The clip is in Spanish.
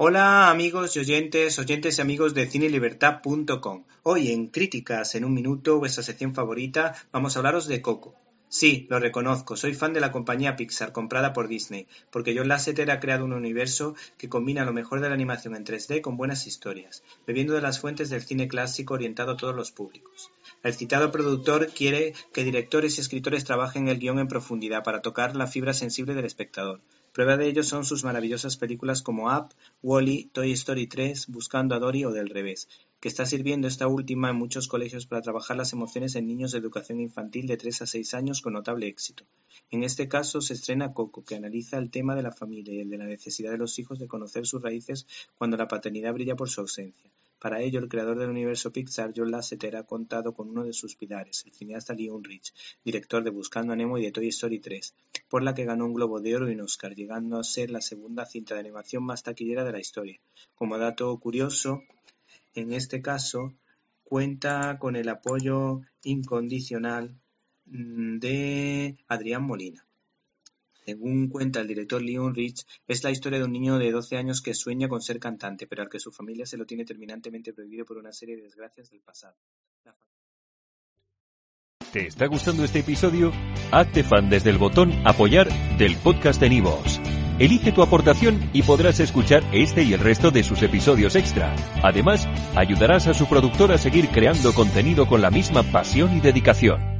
Hola amigos y oyentes, oyentes y amigos de cinelibertad.com. Hoy en Críticas en un minuto, vuestra sección favorita, vamos a hablaros de Coco. Sí, lo reconozco, soy fan de la compañía Pixar comprada por Disney, porque John Lasseter ha creado un universo que combina lo mejor de la animación en 3D con buenas historias, bebiendo de las fuentes del cine clásico orientado a todos los públicos. El citado productor quiere que directores y escritores trabajen el guion en profundidad para tocar la fibra sensible del espectador, Prueba de ello son sus maravillosas películas como Up, Wall-E, Toy Story 3, Buscando a Dory o Del revés, que está sirviendo esta última en muchos colegios para trabajar las emociones en niños de educación infantil de 3 a 6 años con notable éxito. En este caso se estrena Coco, que analiza el tema de la familia y el de la necesidad de los hijos de conocer sus raíces cuando la paternidad brilla por su ausencia. Para ello, el creador del universo Pixar, John Lasseter, ha contado con uno de sus pilares, el cineasta Lee Unrich, director de Buscando a Nemo y de Toy Story 3, por la que ganó un Globo de Oro y un Oscar, llegando a ser la segunda cinta de animación más taquillera de la historia. Como dato curioso, en este caso, cuenta con el apoyo incondicional mm, de Adrián Molina. Según cuenta el director Leon Rich, es la historia de un niño de 12 años que sueña con ser cantante, pero al que su familia se lo tiene terminantemente prohibido por una serie de desgracias del pasado. ¿Te está gustando este episodio? Hazte fan desde el botón Apoyar del podcast de Nivos. Elige tu aportación y podrás escuchar este y el resto de sus episodios extra. Además, ayudarás a su productor a seguir creando contenido con la misma pasión y dedicación.